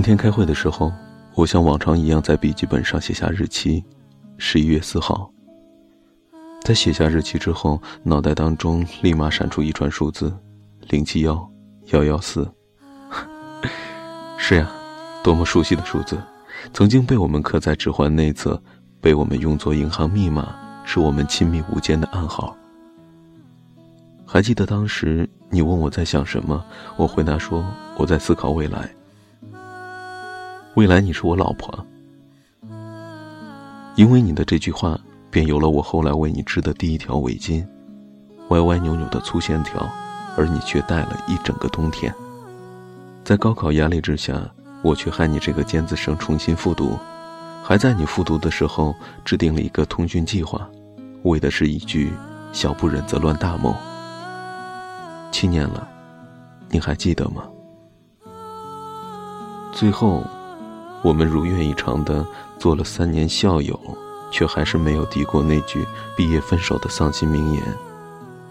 今天开会的时候，我像往常一样在笔记本上写下日期，十一月四号。在写下日期之后，脑袋当中立马闪出一串数字：零七幺幺幺四。是呀，多么熟悉的数字，曾经被我们刻在指环内侧，被我们用作银行密码，是我们亲密无间的暗号。还记得当时你问我在想什么，我回答说我在思考未来。未来你是我老婆，因为你的这句话，便有了我后来为你织的第一条围巾，歪歪扭扭的粗线条，而你却戴了一整个冬天。在高考压力之下，我却害你这个尖子生重新复读，还在你复读的时候制定了一个通讯计划，为的是一句“小不忍则乱大谋”。七年了，你还记得吗？最后。我们如愿以偿的做了三年校友，却还是没有敌过那句毕业分手的丧心名言。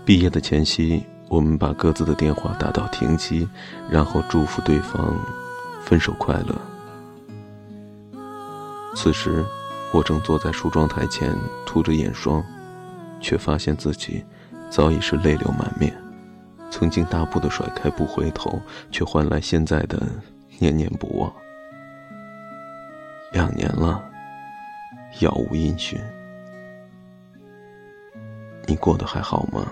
毕业的前夕，我们把各自的电话打到停机，然后祝福对方分手快乐。此时，我正坐在梳妆台前涂着眼霜，却发现自己早已是泪流满面。曾经大步的甩开不回头，却换来现在的念念不忘。两年了，杳无音讯。你过得还好吗？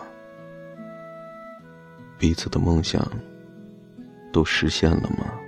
彼此的梦想都实现了吗？